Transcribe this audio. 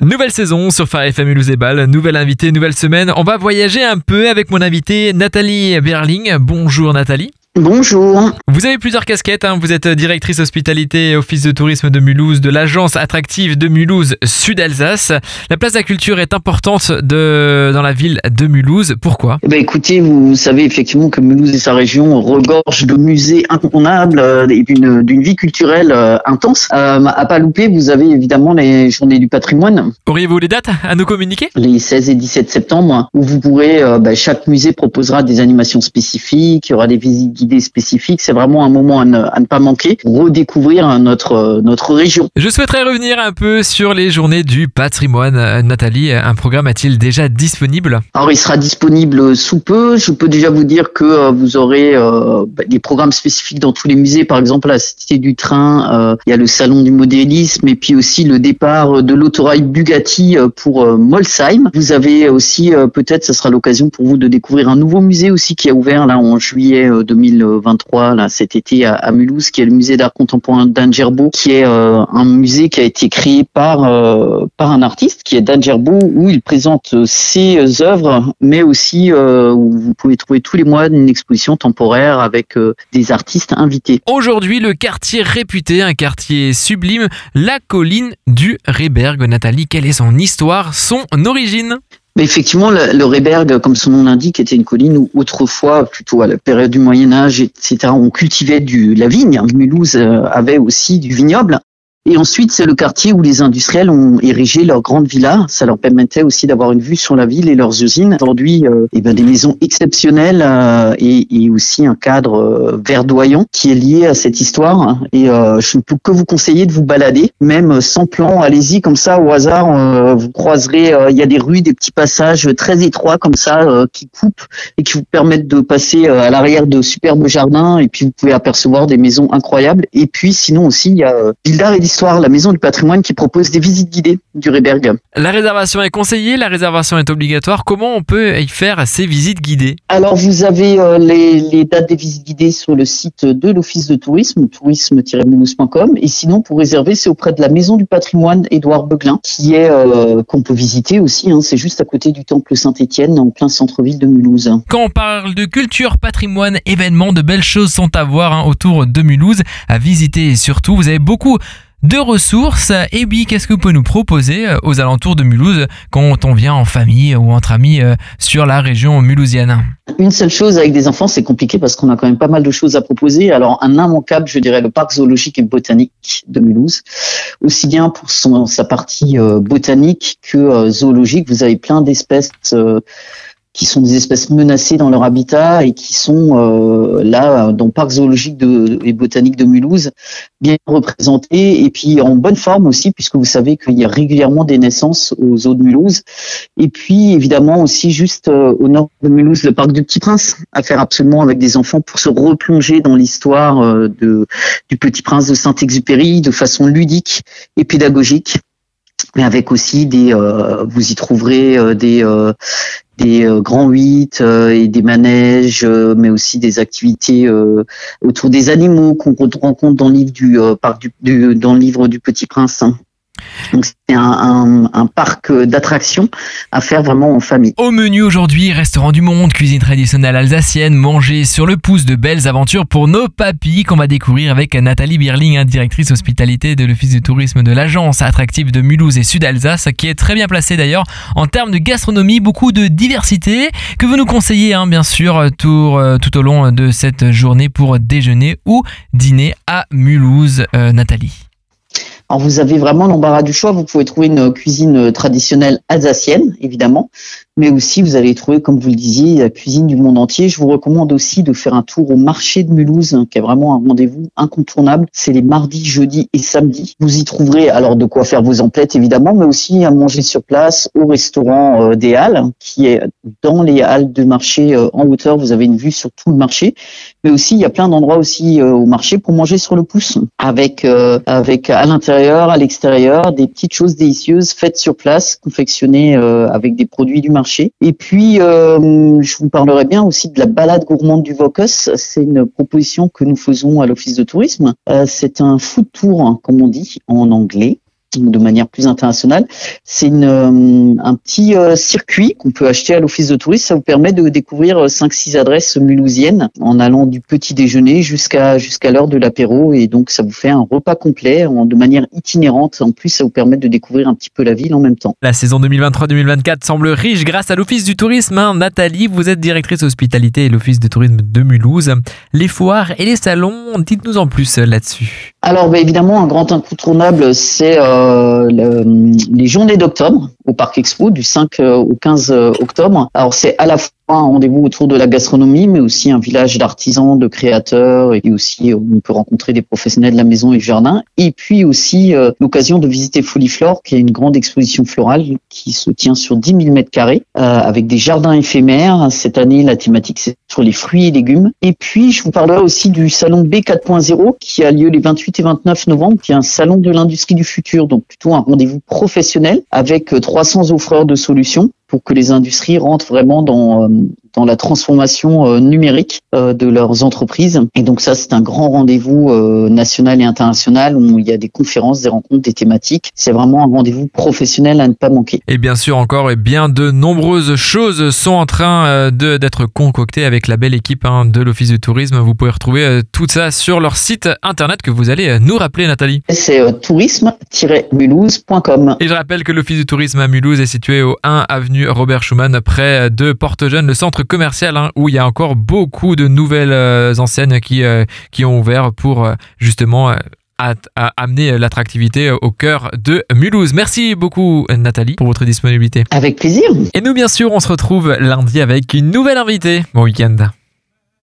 Nouvelle saison sur Phare FM Mulhouse nouvelle invitée, nouvelle semaine. On va voyager un peu avec mon invitée Nathalie Berling. Bonjour Nathalie. Bonjour. Vous avez plusieurs casquettes, hein. vous êtes directrice hospitalité et office de tourisme de Mulhouse, de l'agence attractive de Mulhouse Sud-Alsace. La place de la culture est importante de, dans la ville de Mulhouse. Pourquoi? Eh ben, Écoutez, vous savez effectivement que Mulhouse et sa région regorgent de musées incontournables euh, et d'une, d'une vie culturelle euh, intense. Euh, à pas louper, vous avez évidemment les journées du patrimoine. Auriez-vous les dates à nous communiquer? Les 16 et 17 septembre, où vous pourrez, ben, chaque musée proposera des animations spécifiques, il y aura des visites guidées spécifiques. C'est vraiment un moment à ne, pas manquer pour redécouvrir notre, notre région. Je souhaiterais revenir un peu sur les journées du patrimoine. Nathalie, un programme est-il déjà disponible? Alors, il sera disponible sous peu. Je peux déjà vous dire que euh, vous aurez euh, bah, des programmes spécifiques dans tous les musées. Par exemple, à la Cité du Train, euh, il y a le Salon du modélisme et puis aussi le départ de l'autorail Bugatti pour Molsheim. Vous avez aussi, peut-être, ce sera l'occasion pour vous de découvrir un nouveau musée aussi qui a ouvert là en juillet 2000 2023 là cet été à, Mulhouse, qui est le musée d'art contemporain d'Angerbo, qui est euh, un musée qui a été créé par euh, par un artiste qui est d'Angerbo, où il présente ses œuvres, mais aussi euh, où vous pouvez trouver tous les mois une exposition temporaire avec des artistes invités. Aujourd'hui, le quartier réputé, un quartier sublime, la colline du Réberg. Nathalie, quelle est son histoire, son origine? Mais effectivement, le, le Réberg, comme son nom l'indique, était une colline où autrefois, plutôt à la période du Moyen Âge, etc., on cultivait du, la vigne. Mulhouse euh, avait aussi du vignoble. Et ensuite, c'est le quartier où les industriels ont érigé leurs grandes villas. Ça leur permettait aussi d'avoir une vue sur la ville et leurs usines. Aujourd'hui, euh, eh ben, des maisons exceptionnelles euh, et, et, aussi un cadre euh, verdoyant qui est lié à cette histoire. Et euh, je ne peux que vous conseiller de vous balader, même sans plan. Allez-y comme ça au hasard. Euh, vous croiserez. Il y a des rues, des petits passages très étroits comme ça qui coupent et qui vous permettent de passer à l'arrière de superbes jardins. Et puis vous pouvez apercevoir des maisons incroyables. Et puis sinon aussi, il y a Bildar et la maison du patrimoine qui propose des visites guidées du Réberg. La réservation est conseillée, la réservation est obligatoire. Comment on peut y faire ces visites guidées? Alors vous avez euh, les, dates des visites guidées sur le site de l'Office de tourisme, tourisme-mulhouse.com. Et sinon, pour réserver, c'est auprès de la maison du patrimoine Édouard Beuglin, qui est euh, qu'on peut visiter aussi. Hein. c'est juste à côté du temple Saint-Étienne, en plein centre-ville de Mulhouse. Quand on parle de culture, patrimoine, événements, de belles choses sont à voir hein, autour de Mulhouse, à visiter et surtout, vous avez beaucoup de ressources. Et oui, qu'est-ce que vous pouvez nous proposer euh, aux alentours de Mulhouse quand on vient en famille ou entre amis euh, sur la région mulhousienne? Une seule chose avec des enfants, c'est compliqué parce qu'on a quand même pas mal de choses à proposer. Alors, un immanquable, je dirais, le parc zoologique et botanique de Mulhouse. Aussi bien pour sa partie euh, botanique que zoologique, vous avez plein d'espèces qui sont des espèces menacées dans leur habitat et qui sont euh, là dans le parc zoologique et botanique de Mulhouse bien représentés et puis en bonne forme aussi puisque vous savez qu'il y a régulièrement des naissances aux eaux de Mulhouse. Et puis évidemment aussi juste euh, au nord de Mulhouse le parc du Petit Prince à faire absolument avec des enfants pour se replonger dans l'histoire euh, de du Petit Prince de Saint-Exupéry de façon ludique et pédagogique mais avec aussi des vous y trouverez des des euh, grands huit euh, et des manèges, euh, mais aussi des activités autour des animaux qu'on rencontre dans le livre du, du, dans le livre du Petit Prince. Hein. Donc c'est un, parc d'attractions à faire vraiment en famille. Au menu aujourd'hui, restaurant du monde, cuisine traditionnelle alsacienne, manger sur le pouce de belles aventures pour nos papis qu'on va découvrir avec Nathalie Birling, directrice hospitalité de l'Office du tourisme de l'agence attractive de Mulhouse et Sud-Alsace, qui est très bien placée d'ailleurs en termes de gastronomie, beaucoup de diversité que vous nous conseillez hein, bien sûr tout, euh, tout, au long de cette journée pour déjeuner ou dîner à Mulhouse. Euh, Nathalie. Alors vous avez vraiment l'embarras du choix. Vous pouvez trouver une cuisine traditionnelle alsacienne, évidemment, mais aussi vous allez trouver, comme vous le disiez, la cuisine du monde entier. Je vous recommande aussi de faire un tour au marché de Mulhouse, hein, qui est vraiment un rendez-vous incontournable. C'est les mardis, jeudis et samedis. Vous y trouverez alors de quoi faire vos emplettes, évidemment, mais aussi à manger sur place au restaurant euh, des Halles, qui est dans les halles de marché euh, en hauteur. Vous avez une vue sur tout le marché, mais aussi il y a plein d'endroits aussi euh, au marché pour manger sur le pouce, avec avec à l'intérieur à l'extérieur, des petites choses délicieuses faites sur place, confectionnées avec des produits du marché. Et puis, euh, je vous parlerai bien aussi de la balade gourmande du Vocus. C'est une proposition que nous faisons à l'Office de tourisme. Euh, c'est un food tour, hein, comme on dit en anglais de manière plus internationale. C'est une, un petit circuit qu'on peut acheter à l'office de tourisme. Ça vous permet de découvrir 5-6 adresses mulhousiennes en allant du petit déjeuner jusqu'à jusqu'à l'heure de l'apéro. Et donc, ça vous fait un repas complet de manière itinérante. En plus, ça vous permet de découvrir un petit peu la ville en même temps. La saison 2023-2024 semble riche grâce à l'office du tourisme. Hein. Nathalie, vous êtes directrice hospitalité et l'office de tourisme de Mulhouse. Les foires et les salons, dites-nous en plus là-dessus. Alors, bah, évidemment, un grand incontournable, c'est euh, les journées d'octobre au Parc Expo du 5 euh, au 15 euh, octobre. Alors, c'est à la fois un rendez-vous autour de la gastronomie, mais aussi un village d'artisans, de créateurs, et aussi on peut rencontrer des professionnels de la maison et du jardin. Et puis aussi l'occasion de visiter Foliflore, qui est une grande exposition florale qui se tient sur 10 000 mètres carrés, avec des jardins éphémères. Cette année, la thématique c'est sur les fruits et légumes. Et puis, je vous parlerai aussi du salon B 4.0 qui a lieu les 28 et 29 novembre, qui est un salon de l'industrie du futur, donc plutôt un rendez-vous professionnel avec 300 offreurs de solutions pour que les industries rentrent vraiment dans, euh, dans la transformation euh, numérique euh, de leurs entreprises. Et donc ça, c'est un grand rendez-vous national et international où il y a des conférences, des rencontres, des thématiques. C'est vraiment un rendez-vous professionnel à ne pas manquer. Et bien sûr, encore et bien de nombreuses choses sont en train d'être concoctées avec la belle équipe hein, de l'Office du tourisme. Vous pouvez retrouver tout ça sur leur site internet que vous allez nous rappeler, Nathalie. C'est tourisme-mulhouse.com. Et je rappelle que l'Office du tourisme à Mulhouse est situé au 1 avenue Robert Schumann près de Porte-Jeune, le centre commercial hein, où il y a encore beaucoup de nouvelles euh, enseignes qui, euh, qui ont ouvert pour euh, justement amener l'attractivité au cœur de Mulhouse. Merci beaucoup Nathalie pour votre disponibilité. Avec plaisir. Et nous bien sûr on se retrouve lundi avec une nouvelle invitée. Bon week-end.